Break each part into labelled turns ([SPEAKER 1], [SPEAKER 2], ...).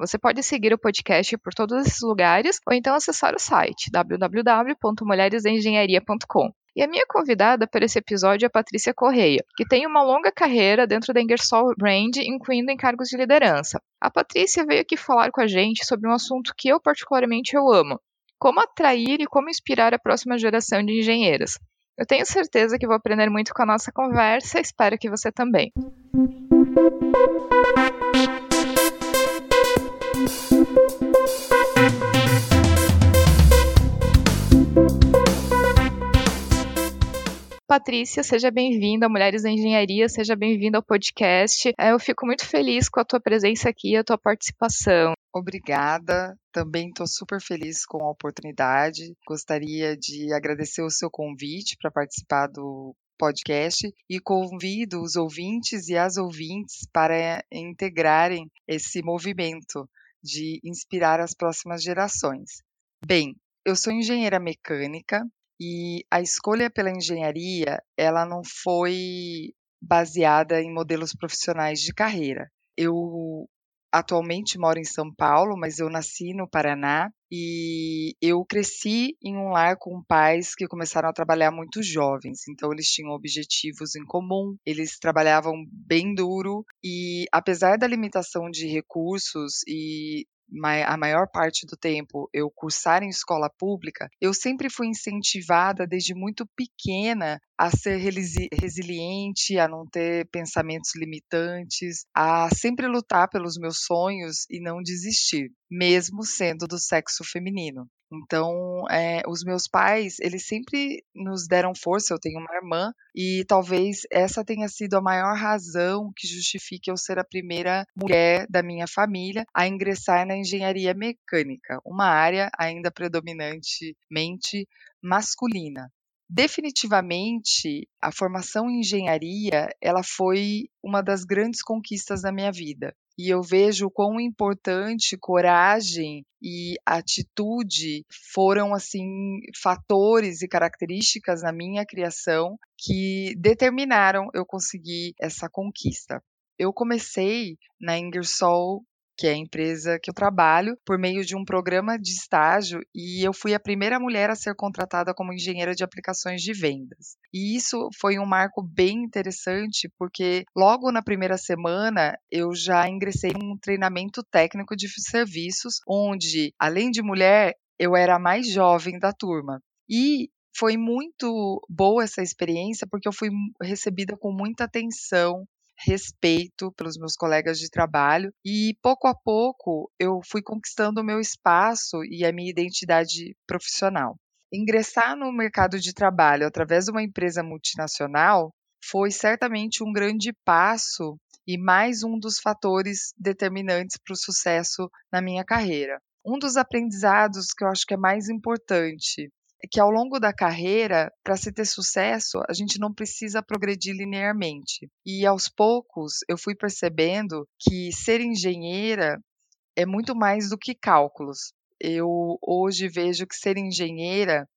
[SPEAKER 1] Você pode seguir o podcast por todos esses lugares ou então acessar o site www.mulheresengenharia.com. E a minha convidada para esse episódio é a Patrícia Correia, que tem uma longa carreira dentro da Ingersoll Brand, incluindo encargos de liderança. A Patrícia veio aqui falar com a gente sobre um assunto que eu particularmente eu amo, como atrair e como inspirar a próxima geração de engenheiras. Eu tenho certeza que vou aprender muito com a nossa conversa espero que você também. Patrícia, seja bem-vinda, Mulheres da Engenharia, seja bem-vinda ao podcast. É, eu fico muito feliz com a tua presença aqui, a tua participação.
[SPEAKER 2] Obrigada, também estou super feliz com a oportunidade. Gostaria de agradecer o seu convite para participar do podcast e convido os ouvintes e as ouvintes para integrarem esse movimento de inspirar as próximas gerações. Bem, eu sou engenheira mecânica, e a escolha pela engenharia, ela não foi baseada em modelos profissionais de carreira. Eu atualmente moro em São Paulo, mas eu nasci no Paraná e eu cresci em um lar com pais que começaram a trabalhar muito jovens, então eles tinham objetivos em comum, eles trabalhavam bem duro e apesar da limitação de recursos e a maior parte do tempo eu cursar em escola pública, eu sempre fui incentivada desde muito pequena a ser resiliente, a não ter pensamentos limitantes, a sempre lutar pelos meus sonhos e não desistir, mesmo sendo do sexo feminino. Então, é, os meus pais, eles sempre nos deram força. Eu tenho uma irmã, e talvez essa tenha sido a maior razão que justifique eu ser a primeira mulher da minha família a ingressar na engenharia mecânica, uma área ainda predominantemente masculina definitivamente a formação em engenharia ela foi uma das grandes conquistas da minha vida e eu vejo o quão importante coragem e atitude foram assim fatores e características na minha criação que determinaram eu conseguir essa conquista. Eu comecei na Ingersoll que é a empresa que eu trabalho, por meio de um programa de estágio, e eu fui a primeira mulher a ser contratada como engenheira de aplicações de vendas. E isso foi um marco bem interessante, porque logo na primeira semana eu já ingressei em um treinamento técnico de serviços, onde, além de mulher, eu era a mais jovem da turma. E foi muito boa essa experiência porque eu fui recebida com muita atenção, respeito pelos meus colegas de trabalho e pouco a pouco eu fui conquistando o meu espaço e a minha identidade profissional. Ingressar no mercado de trabalho através de uma empresa multinacional foi certamente um grande passo e mais um dos fatores determinantes para o sucesso na minha carreira. Um dos aprendizados que eu acho que é mais importante que ao longo da carreira, para se ter sucesso, a gente não precisa progredir linearmente. E aos poucos eu fui percebendo que ser engenheira é muito mais do que cálculos. Eu hoje vejo que ser engenheira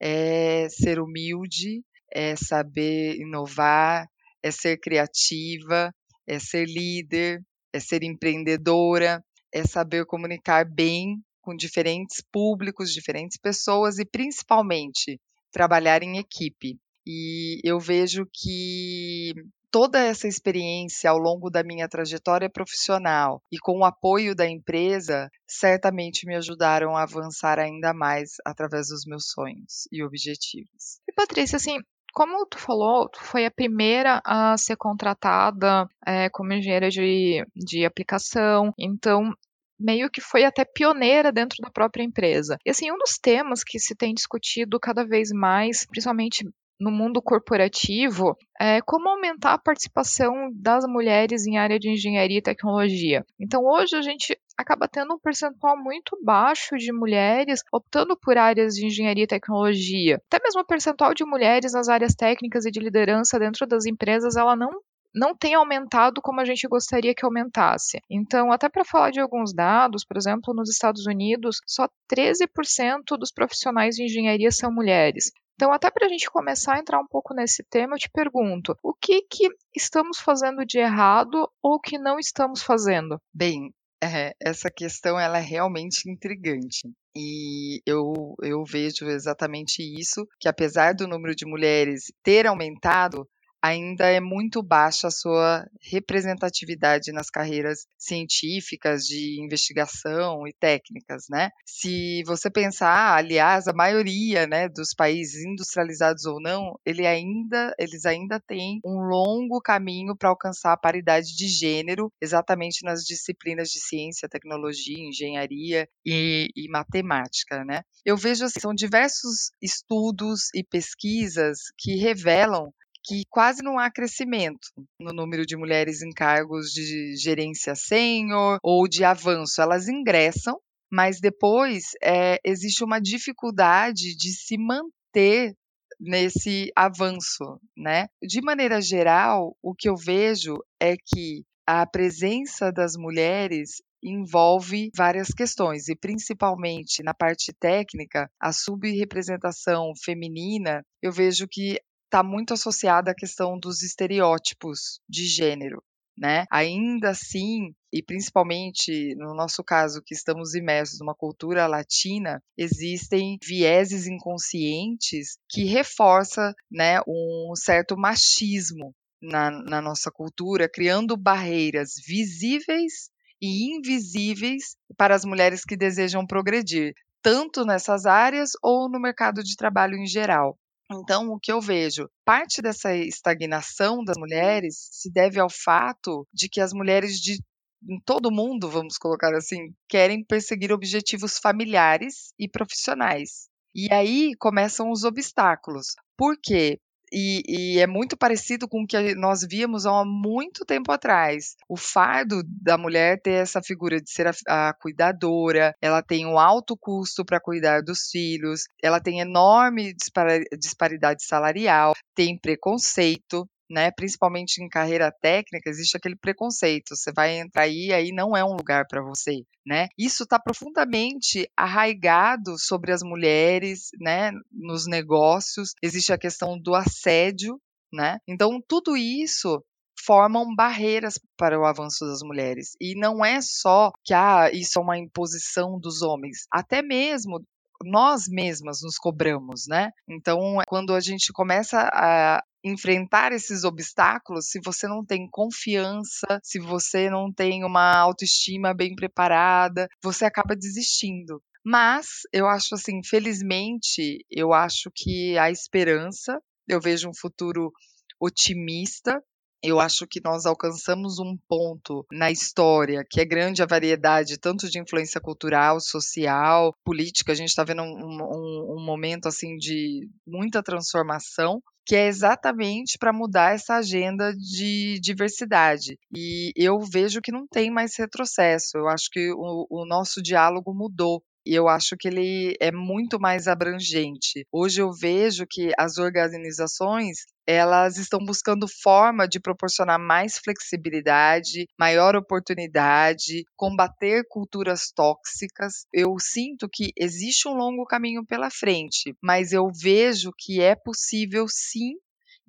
[SPEAKER 2] é ser humilde, é saber inovar, é ser criativa, é ser líder, é ser empreendedora, é saber comunicar bem com diferentes públicos, diferentes pessoas e principalmente trabalhar em equipe. E eu vejo que toda essa experiência ao longo da minha trajetória profissional e com o apoio da empresa certamente me ajudaram a avançar ainda mais através dos meus sonhos e objetivos.
[SPEAKER 1] E Patrícia, assim, como tu falou, tu foi a primeira a ser contratada é, como engenheira de, de aplicação, então meio que foi até pioneira dentro da própria empresa. E assim, um dos temas que se tem discutido cada vez mais, principalmente no mundo corporativo é como aumentar a participação das mulheres em área de engenharia e tecnologia. Então, hoje a gente acaba tendo um percentual muito baixo de mulheres optando por áreas de engenharia e tecnologia. Até mesmo o percentual de mulheres nas áreas técnicas e de liderança dentro das empresas, ela não não tem aumentado como a gente gostaria que aumentasse. Então, até para falar de alguns dados, por exemplo, nos Estados Unidos, só 13% dos profissionais de engenharia são mulheres. Então, até para a gente começar a entrar um pouco nesse tema, eu te pergunto: o que, que estamos fazendo de errado ou que não estamos fazendo?
[SPEAKER 2] Bem, é, essa questão ela é realmente intrigante. E eu, eu vejo exatamente isso, que apesar do número de mulheres ter aumentado, ainda é muito baixa a sua representatividade nas carreiras científicas, de investigação e técnicas, né? Se você pensar, aliás, a maioria, né, dos países industrializados ou não, ele ainda, eles ainda têm um longo caminho para alcançar a paridade de gênero, exatamente nas disciplinas de ciência, tecnologia, engenharia e, e matemática, né? Eu vejo assim, são diversos estudos e pesquisas que revelam que quase não há crescimento no número de mulheres em cargos de gerência sênior ou de avanço. Elas ingressam, mas depois é, existe uma dificuldade de se manter nesse avanço, né? De maneira geral, o que eu vejo é que a presença das mulheres envolve várias questões e principalmente na parte técnica, a subrepresentação feminina, eu vejo que está muito associada à questão dos estereótipos de gênero. Né? Ainda assim, e principalmente no nosso caso que estamos imersos numa cultura latina, existem vieses inconscientes que reforçam né, um certo machismo na, na nossa cultura, criando barreiras visíveis e invisíveis para as mulheres que desejam progredir, tanto nessas áreas ou no mercado de trabalho em geral. Então, o que eu vejo, parte dessa estagnação das mulheres se deve ao fato de que as mulheres de em todo mundo, vamos colocar assim, querem perseguir objetivos familiares e profissionais. E aí começam os obstáculos. Por quê? E, e, é muito parecido com o que nós víamos há muito tempo atrás. O fardo da mulher ter essa figura de ser a, a cuidadora, ela tem um alto custo para cuidar dos filhos, ela tem enorme disparidade salarial, tem preconceito né, principalmente em carreira técnica, existe aquele preconceito. Você vai entrar aí, aí não é um lugar para você, né? Isso está profundamente arraigado sobre as mulheres, né, nos negócios. Existe a questão do assédio, né? Então tudo isso formam barreiras para o avanço das mulheres. E não é só que ah, isso é uma imposição dos homens, até mesmo nós mesmas nos cobramos, né? Então, quando a gente começa a enfrentar esses obstáculos, se você não tem confiança, se você não tem uma autoestima bem preparada, você acaba desistindo. Mas eu acho assim, felizmente, eu acho que há esperança. Eu vejo um futuro otimista eu acho que nós alcançamos um ponto na história que é grande a variedade, tanto de influência cultural, social, política. A gente está vendo um, um, um momento assim de muita transformação que é exatamente para mudar essa agenda de diversidade. E eu vejo que não tem mais retrocesso. Eu acho que o, o nosso diálogo mudou. E eu acho que ele é muito mais abrangente. Hoje eu vejo que as organizações elas estão buscando forma de proporcionar mais flexibilidade, maior oportunidade, combater culturas tóxicas. Eu sinto que existe um longo caminho pela frente, mas eu vejo que é possível sim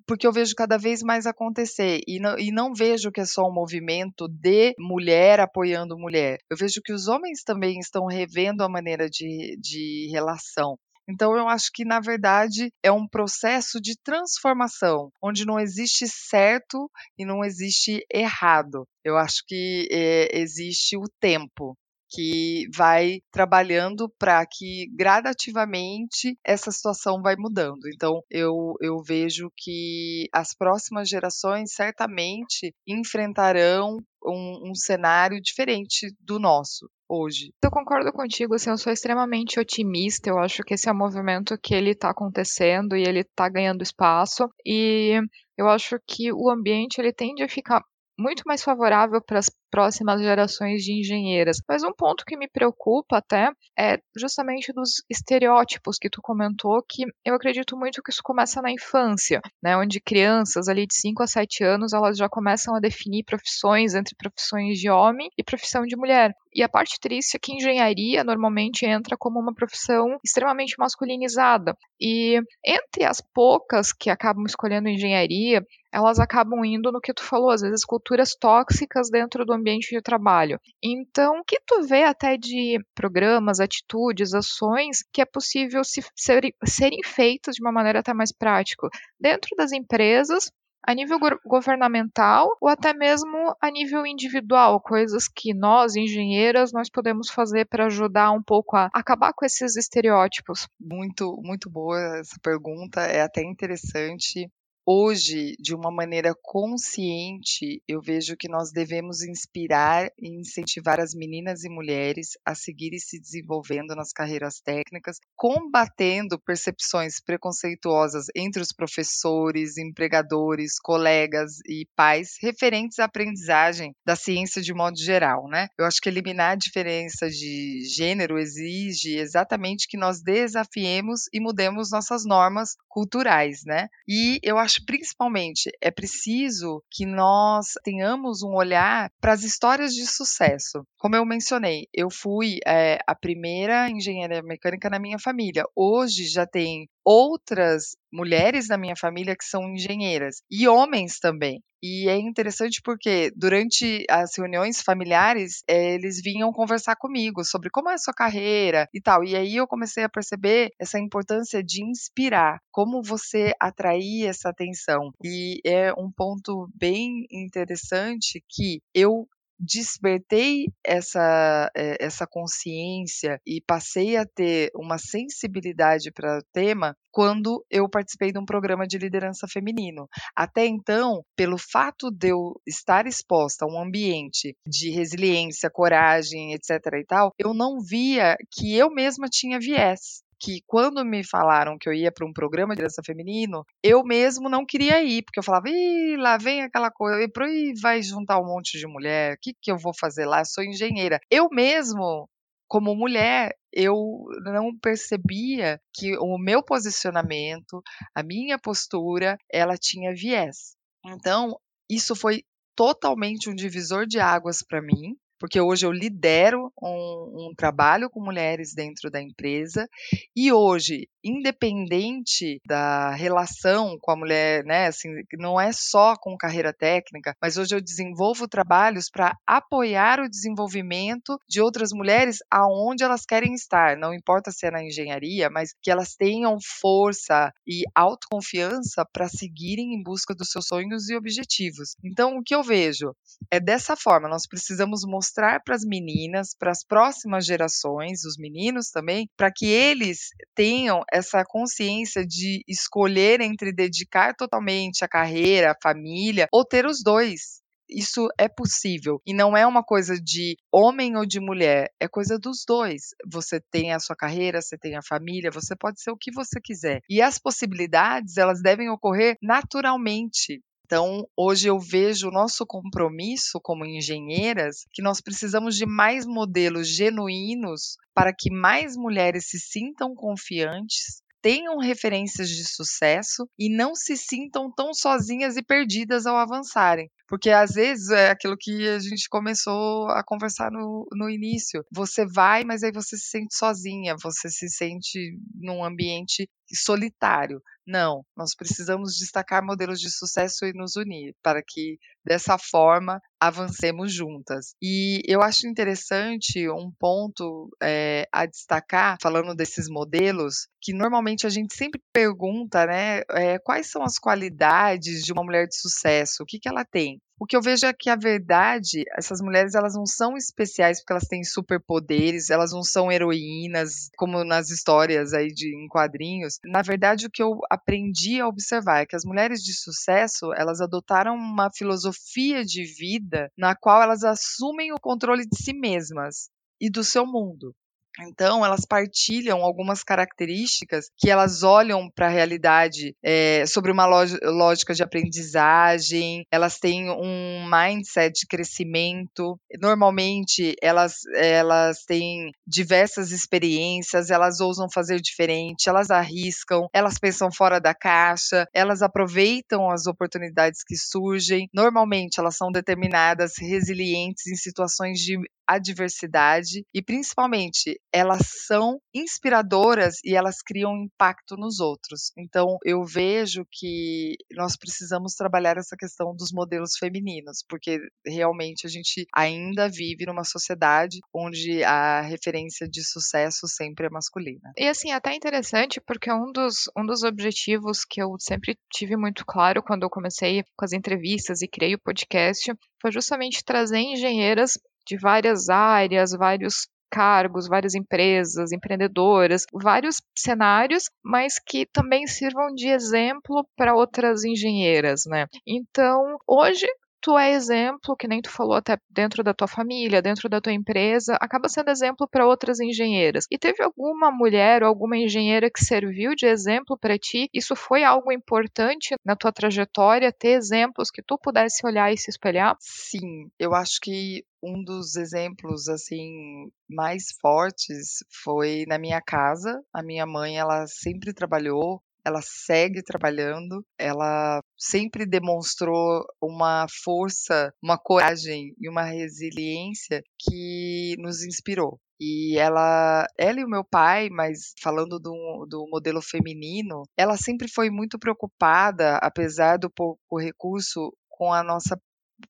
[SPEAKER 2] porque eu vejo cada vez mais acontecer e não, e não vejo que é só um movimento de mulher apoiando mulher. Eu vejo que os homens também estão revendo a maneira de, de relação. Então, eu acho que, na verdade, é um processo de transformação, onde não existe certo e não existe errado. Eu acho que é, existe o tempo que vai trabalhando para que gradativamente essa situação vai mudando. Então, eu, eu vejo que as próximas gerações certamente enfrentarão um, um cenário diferente do nosso hoje.
[SPEAKER 1] Eu concordo contigo, assim, eu sou extremamente otimista, eu acho que esse é um movimento que ele está acontecendo e ele está ganhando espaço, e eu acho que o ambiente ele tende a ficar muito mais favorável para as próximas gerações de engenheiras. Mas um ponto que me preocupa até é justamente dos estereótipos que tu comentou, que eu acredito muito que isso começa na infância, né, onde crianças ali de 5 a 7 anos, elas já começam a definir profissões entre profissões de homem e profissão de mulher. E a parte triste é que engenharia normalmente entra como uma profissão extremamente masculinizada. E entre as poucas que acabam escolhendo engenharia, elas acabam indo no que tu falou, às vezes culturas tóxicas dentro do ambiente de trabalho. Então, o que tu vê até de programas, atitudes, ações que é possível se, ser, serem feitas de uma maneira até mais prática dentro das empresas a nível governamental ou até mesmo a nível individual, coisas que nós, engenheiras, nós podemos fazer para ajudar um pouco a acabar com esses estereótipos?
[SPEAKER 2] Muito, muito boa essa pergunta, é até interessante Hoje, de uma maneira consciente, eu vejo que nós devemos inspirar e incentivar as meninas e mulheres a seguirem se desenvolvendo nas carreiras técnicas, combatendo percepções preconceituosas entre os professores, empregadores, colegas e pais referentes à aprendizagem da ciência de modo geral, né? Eu acho que eliminar a diferença de gênero exige exatamente que nós desafiemos e mudemos nossas normas culturais, né? E eu acho acho principalmente é preciso que nós tenhamos um olhar para as histórias de sucesso. Como eu mencionei, eu fui é, a primeira engenheira mecânica na minha família. Hoje já tem outras mulheres na minha família que são engenheiras e homens também. E é interessante porque durante as reuniões familiares, eh, eles vinham conversar comigo sobre como é a sua carreira e tal. E aí eu comecei a perceber essa importância de inspirar, como você atrair essa atenção. E é um ponto bem interessante que eu despertei essa, eh, essa consciência e passei a ter uma sensibilidade para o tema quando eu participei de um programa de liderança feminino. Até então, pelo fato de eu estar exposta a um ambiente de resiliência, coragem, etc. e tal, eu não via que eu mesma tinha viés que quando me falaram que eu ia para um programa de dança feminino, eu mesmo não queria ir, porque eu falava, ih, lá vem aquela coisa, e vai juntar um monte de mulher, o que, que eu vou fazer lá? Eu sou engenheira. Eu mesmo como mulher, eu não percebia que o meu posicionamento, a minha postura, ela tinha viés. Então, isso foi totalmente um divisor de águas para mim, porque hoje eu lidero um, um, trabalho com mulheres dentro da empresa e hoje, independente da relação com a mulher, né, assim, não é só com carreira técnica, mas hoje eu desenvolvo trabalhos para apoiar o desenvolvimento de outras mulheres aonde elas querem estar, não importa se é na engenharia, mas que elas tenham força e autoconfiança para seguirem em busca dos seus sonhos e objetivos. Então, o que eu vejo é dessa forma, nós precisamos mostrar mostrar para as meninas, para as próximas gerações, os meninos também, para que eles tenham essa consciência de escolher entre dedicar totalmente a carreira, a família, ou ter os dois isso é possível. E não é uma coisa de homem ou de mulher, é coisa dos dois. Você tem a sua carreira, você tem a família, você pode ser o que você quiser. E as possibilidades, elas devem ocorrer naturalmente. Então, hoje eu vejo o nosso compromisso como engenheiras que nós precisamos de mais modelos genuínos para que mais mulheres se sintam confiantes, tenham referências de sucesso e não se sintam tão sozinhas e perdidas ao avançarem. Porque às vezes é aquilo que a gente começou a conversar no, no início. Você vai, mas aí você se sente sozinha, você se sente num ambiente solitário. Não, nós precisamos destacar modelos de sucesso e nos unir para que dessa forma avancemos juntas. E eu acho interessante um ponto é, a destacar, falando desses modelos, que normalmente a gente sempre pergunta, né, é, quais são as qualidades de uma mulher de sucesso, o que, que ela tem? O que eu vejo é que a verdade, essas mulheres elas não são especiais porque elas têm superpoderes, elas não são heroínas como nas histórias aí de em quadrinhos. Na verdade, o que eu aprendi a observar é que as mulheres de sucesso, elas adotaram uma filosofia de vida na qual elas assumem o controle de si mesmas e do seu mundo. Então, elas partilham algumas características que elas olham para a realidade é, sobre uma lógica de aprendizagem, elas têm um mindset de crescimento. Normalmente, elas, elas têm diversas experiências, elas ousam fazer diferente, elas arriscam, elas pensam fora da caixa, elas aproveitam as oportunidades que surgem. Normalmente, elas são determinadas, resilientes em situações de adversidade e principalmente elas são inspiradoras e elas criam impacto nos outros. Então eu vejo que nós precisamos trabalhar essa questão dos modelos femininos, porque realmente a gente ainda vive numa sociedade onde a referência de sucesso sempre é masculina.
[SPEAKER 1] E assim, até interessante porque um dos, um dos objetivos que eu sempre tive muito claro quando eu comecei com as entrevistas e criei o podcast foi justamente trazer engenheiras de várias áreas, vários cargos, várias empresas, empreendedoras, vários cenários, mas que também sirvam de exemplo para outras engenheiras, né? Então, hoje tu é exemplo, que nem tu falou até dentro da tua família, dentro da tua empresa, acaba sendo exemplo para outras engenheiras. E teve alguma mulher ou alguma engenheira que serviu de exemplo para ti? Isso foi algo importante na tua trajetória, ter exemplos que tu pudesse olhar e se espelhar?
[SPEAKER 2] Sim, eu acho que um dos exemplos assim mais fortes foi na minha casa. A minha mãe, ela sempre trabalhou ela segue trabalhando, ela sempre demonstrou uma força, uma coragem e uma resiliência que nos inspirou. E ela, ela e o meu pai, mas falando do, do modelo feminino, ela sempre foi muito preocupada, apesar do pouco recurso, com a nossa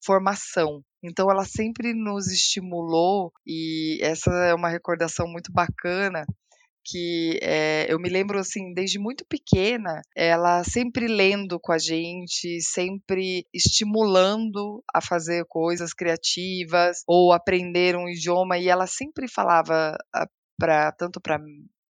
[SPEAKER 2] formação. Então ela sempre nos estimulou e essa é uma recordação muito bacana que é, eu me lembro assim, desde muito pequena, ela sempre lendo com a gente, sempre estimulando a fazer coisas criativas ou aprender um idioma e ela sempre falava para tanto para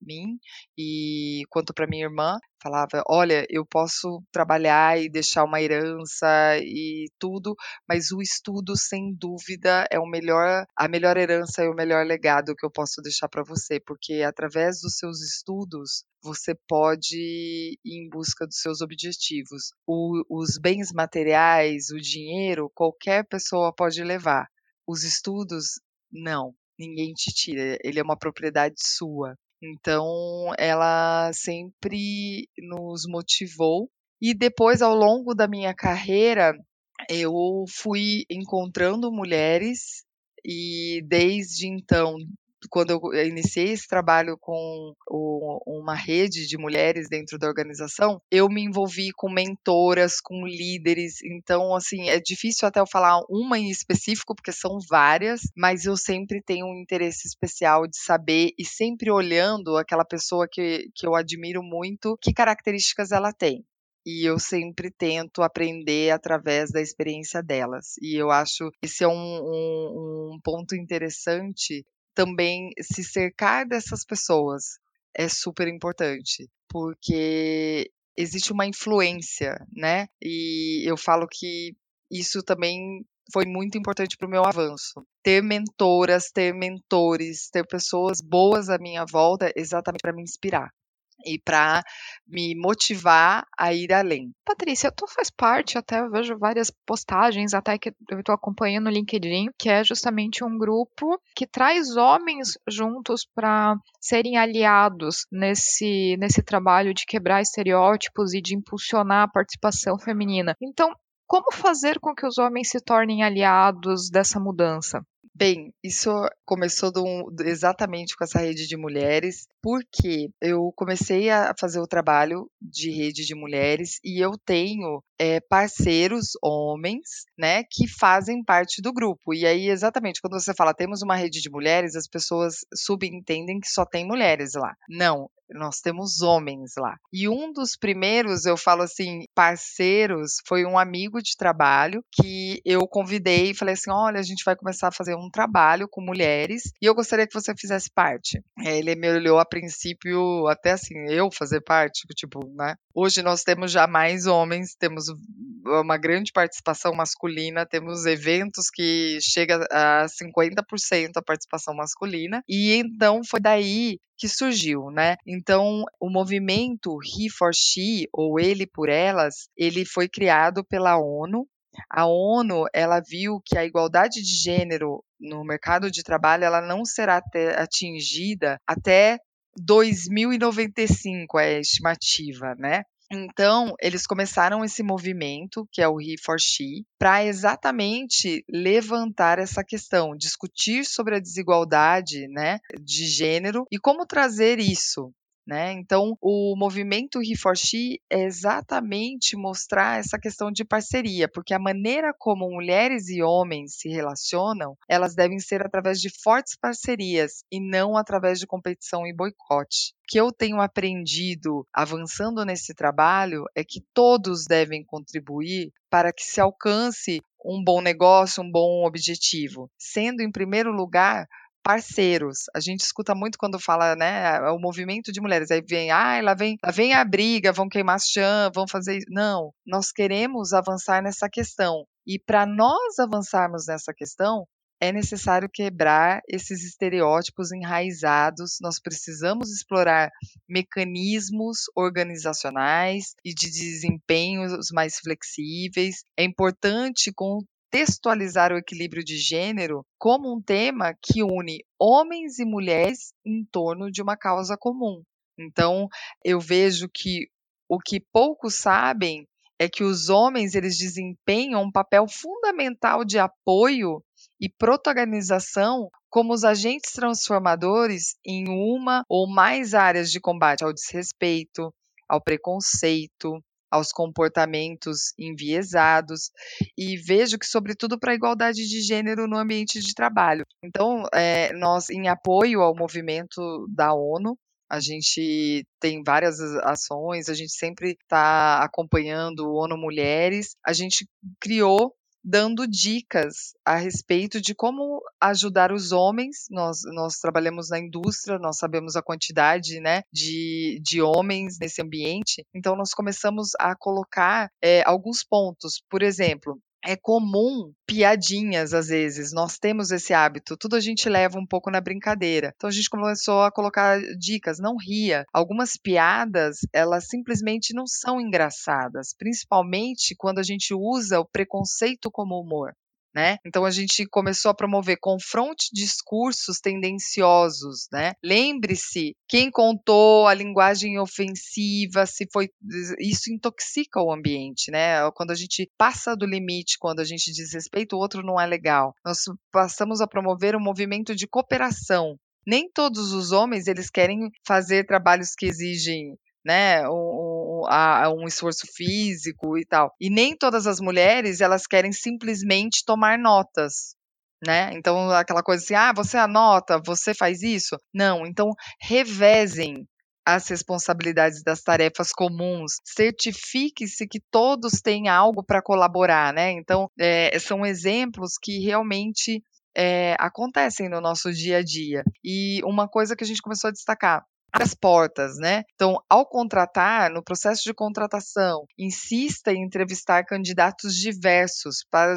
[SPEAKER 2] mim e quanto para minha irmã, falava: "Olha, eu posso trabalhar e deixar uma herança e tudo, mas o estudo sem dúvida é o melhor a melhor herança e o melhor legado que eu posso deixar para você, porque através dos seus estudos você pode ir em busca dos seus objetivos. O, os bens materiais, o dinheiro, qualquer pessoa pode levar. Os estudos, não ninguém te tira, ele é uma propriedade sua. Então, ela sempre nos motivou. E depois, ao longo da minha carreira, eu fui encontrando mulheres e desde então, quando eu iniciei esse trabalho com o, uma rede de mulheres dentro da organização, eu me envolvi com mentoras, com líderes. Então, assim, é difícil até eu falar uma em específico, porque são várias, mas eu sempre tenho um interesse especial de saber e sempre olhando aquela pessoa que, que eu admiro muito, que características ela tem e eu sempre tento aprender através da experiência delas. E eu acho esse é um, um, um ponto interessante também se cercar dessas pessoas é super importante, porque existe uma influência, né? E eu falo que isso também foi muito importante para o meu avanço. Ter mentoras, ter mentores, ter pessoas boas à minha volta, exatamente para me inspirar e para me motivar a ir além.
[SPEAKER 1] Patrícia, tu faz parte, até eu vejo várias postagens, até que eu estou acompanhando no LinkedIn, que é justamente um grupo que traz homens juntos para serem aliados nesse, nesse trabalho de quebrar estereótipos e de impulsionar a participação feminina. Então, como fazer com que os homens se tornem aliados dessa mudança?
[SPEAKER 2] Bem, isso começou do, exatamente com essa rede de mulheres, porque eu comecei a fazer o trabalho de rede de mulheres e eu tenho é, parceiros homens, né, que fazem parte do grupo. E aí, exatamente, quando você fala temos uma rede de mulheres, as pessoas subentendem que só tem mulheres lá. Não, nós temos homens lá. E um dos primeiros, eu falo assim, parceiros, foi um amigo de trabalho que eu convidei e falei assim: olha, a gente vai começar a fazer um trabalho com mulheres e eu gostaria que você fizesse parte. Ele me olhou a princípio, até assim, eu fazer parte, tipo, né? Hoje nós temos já mais homens, temos uma grande participação masculina, temos eventos que chega a 50% a participação masculina, e então foi daí que surgiu, né? Então, o movimento He for She, ou Ele por Elas, ele foi criado pela ONU. A ONU, ela viu que a igualdade de gênero no mercado de trabalho, ela não será atingida até 2095 é a estimativa, né? Então, eles começaram esse movimento, que é o He for She, para exatamente levantar essa questão, discutir sobre a desigualdade né, de gênero e como trazer isso né? Então, o movimento He é exatamente mostrar essa questão de parceria, porque a maneira como mulheres e homens se relacionam, elas devem ser através de fortes parcerias e não através de competição e boicote. O que eu tenho aprendido avançando nesse trabalho é que todos devem contribuir para que se alcance um bom negócio, um bom objetivo, sendo em primeiro lugar parceiros. A gente escuta muito quando fala, né, o movimento de mulheres. Aí vem, ah, lá vem, lá vem a briga, vão queimar chão, vão fazer. Não, nós queremos avançar nessa questão. E para nós avançarmos nessa questão, é necessário quebrar esses estereótipos enraizados. Nós precisamos explorar mecanismos organizacionais e de desempenhos mais flexíveis. É importante contextualizar o equilíbrio de gênero como um tema que une homens e mulheres em torno de uma causa comum. Então, eu vejo que o que poucos sabem é que os homens eles desempenham um papel fundamental de apoio e protagonização como os agentes transformadores em uma ou mais áreas de combate ao desrespeito, ao preconceito, aos comportamentos enviesados e vejo que, sobretudo, para a igualdade de gênero no ambiente de trabalho. Então, é, nós, em apoio ao movimento da ONU, a gente tem várias ações, a gente sempre está acompanhando o ONU Mulheres. A gente criou dando dicas a respeito de como ajudar os homens. Nós, nós trabalhamos na indústria, nós sabemos a quantidade né, de, de homens nesse ambiente, então nós começamos a colocar é, alguns pontos. Por exemplo, é comum piadinhas às vezes. Nós temos esse hábito, tudo a gente leva um pouco na brincadeira. Então a gente começou a colocar dicas, não ria. Algumas piadas, elas simplesmente não são engraçadas, principalmente quando a gente usa o preconceito como humor né? Então a gente começou a promover confronte discursos tendenciosos, né? Lembre-se quem contou a linguagem ofensiva, se foi isso intoxica o ambiente, né? Quando a gente passa do limite, quando a gente diz respeito, o outro não é legal. Nós passamos a promover um movimento de cooperação, nem todos os homens eles querem fazer trabalhos que exigem né, um, um esforço físico e tal. E nem todas as mulheres elas querem simplesmente tomar notas, né? Então aquela coisa assim, ah, você anota, você faz isso? Não, então revezem as responsabilidades das tarefas comuns, certifique-se que todos têm algo para colaborar, né? Então é, são exemplos que realmente é, acontecem no nosso dia a dia. E uma coisa que a gente começou a destacar, as portas, né? Então, ao contratar, no processo de contratação, insista em entrevistar candidatos diversos para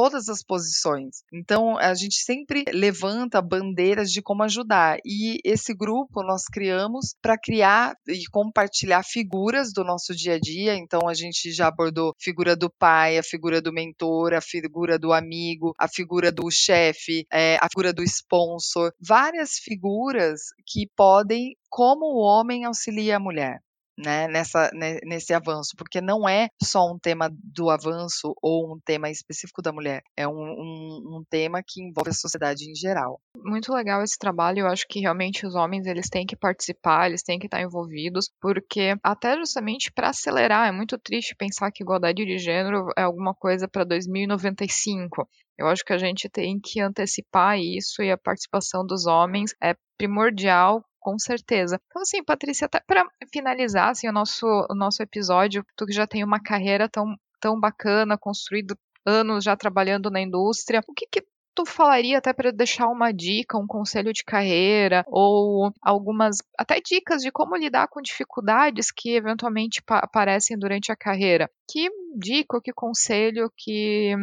[SPEAKER 2] todas as posições. Então, a gente sempre levanta bandeiras de como ajudar. E esse grupo nós criamos para criar e compartilhar figuras do nosso dia a dia. Então, a gente já abordou figura do pai, a figura do mentor, a figura do amigo, a figura do chefe, é, a figura do sponsor. Várias figuras que podem, como o homem auxilia a mulher né, nessa, nesse avanço, porque não é só um tema do avanço ou um tema específico da mulher, é um, um, um, tema que envolve a sociedade em geral.
[SPEAKER 1] Muito legal esse trabalho, eu acho que realmente os homens eles têm que participar, eles têm que estar envolvidos, porque até justamente para acelerar, é muito triste pensar que igualdade de gênero é alguma coisa para 2095. Eu acho que a gente tem que antecipar isso e a participação dos homens é primordial com certeza. Então, assim, Patrícia, até para finalizar assim, o, nosso, o nosso episódio, tu que já tem uma carreira tão, tão bacana, construído anos já trabalhando na indústria, o que, que tu falaria até para deixar uma dica, um conselho de carreira ou algumas até dicas de como lidar com dificuldades que eventualmente aparecem durante a carreira? Que dica ou que conselho que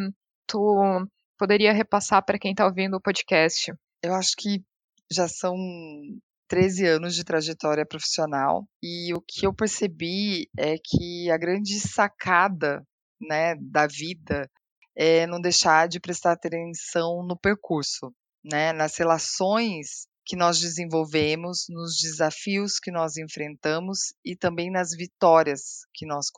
[SPEAKER 1] tu poderia repassar para quem está ouvindo o podcast?
[SPEAKER 2] Eu acho que já são 13 anos de trajetória profissional e o que eu percebi é que a grande sacada né, da vida é não deixar de prestar atenção no percurso, né, nas relações que nós desenvolvemos, nos desafios que nós enfrentamos e também nas vitórias que nós,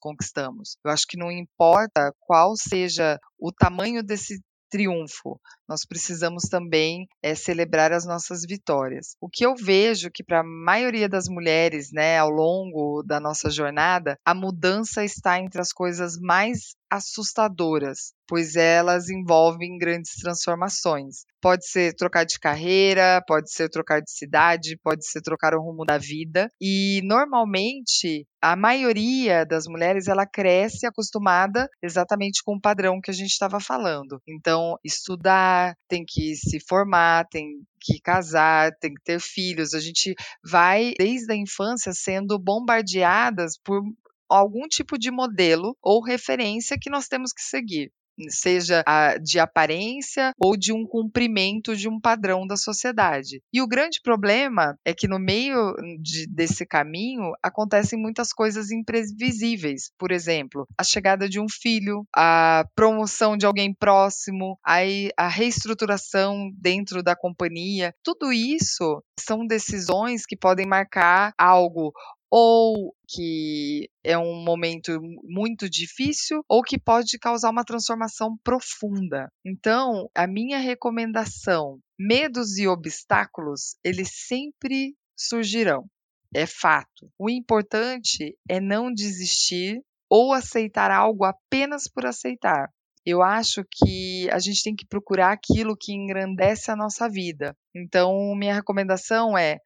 [SPEAKER 2] conquistamos. Eu acho que não importa qual seja o tamanho desse triunfo. Nós precisamos também é, celebrar as nossas vitórias. O que eu vejo que para a maioria das mulheres, né, ao longo da nossa jornada, a mudança está entre as coisas mais assustadoras, pois elas envolvem grandes transformações. Pode ser trocar de carreira, pode ser trocar de cidade, pode ser trocar o rumo da vida. E normalmente a maioria das mulheres ela cresce acostumada exatamente com o padrão que a gente estava falando. Então, estudar, tem que se formar, tem que casar, tem que ter filhos. A gente vai desde a infância sendo bombardeadas por algum tipo de modelo ou referência que nós temos que seguir seja de aparência ou de um cumprimento de um padrão da sociedade. E o grande problema é que no meio de, desse caminho acontecem muitas coisas imprevisíveis. Por exemplo, a chegada de um filho, a promoção de alguém próximo, a, a reestruturação dentro da companhia. Tudo isso são decisões que podem marcar algo ou que é um momento muito difícil ou que pode causar uma transformação profunda. Então, a minha recomendação, medos e obstáculos, eles sempre surgirão. É fato. O importante é não desistir ou aceitar algo apenas por aceitar. Eu acho que a gente tem que procurar aquilo que engrandece a nossa vida. Então, minha recomendação é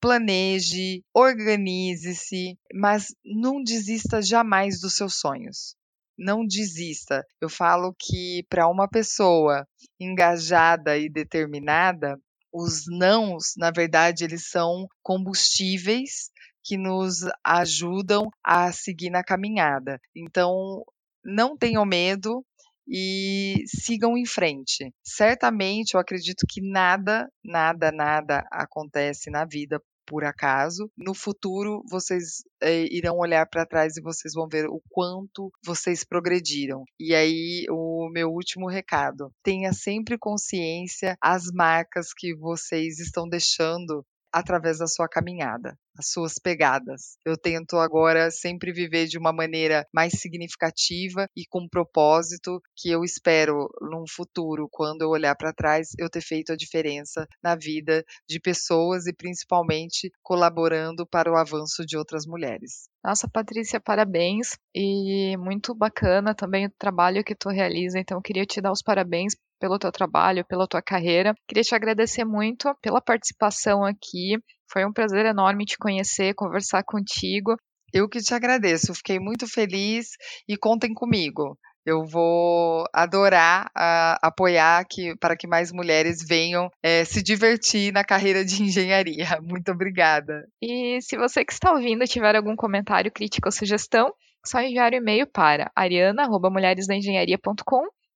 [SPEAKER 2] planeje, organize-se, mas não desista jamais dos seus sonhos. Não desista. Eu falo que para uma pessoa engajada e determinada, os nãos, na verdade, eles são combustíveis que nos ajudam a seguir na caminhada. Então, não tenham medo, e sigam em frente. Certamente, eu acredito que nada, nada, nada acontece na vida por acaso. No futuro, vocês é, irão olhar para trás e vocês vão ver o quanto vocês progrediram. E aí, o meu último recado: tenha sempre consciência as marcas que vocês estão deixando através da sua caminhada, as suas pegadas. Eu tento agora sempre viver de uma maneira mais significativa e com propósito que eu espero num futuro, quando eu olhar para trás, eu ter feito a diferença na vida de pessoas e principalmente colaborando para o avanço de outras mulheres.
[SPEAKER 1] Nossa, Patrícia, parabéns e muito bacana também o trabalho que tu realiza. Então, eu queria te dar os parabéns pelo teu trabalho, pela tua carreira. Queria te agradecer muito pela participação aqui. Foi um prazer enorme te conhecer, conversar contigo.
[SPEAKER 2] Eu que te agradeço, fiquei muito feliz e contem comigo. Eu vou adorar uh, apoiar que, para que mais mulheres venham é, se divertir na carreira de engenharia. Muito obrigada.
[SPEAKER 1] E se você que está ouvindo tiver algum comentário, crítica ou sugestão, só enviar o um e-mail para ariana.mulheresdaengenharia.com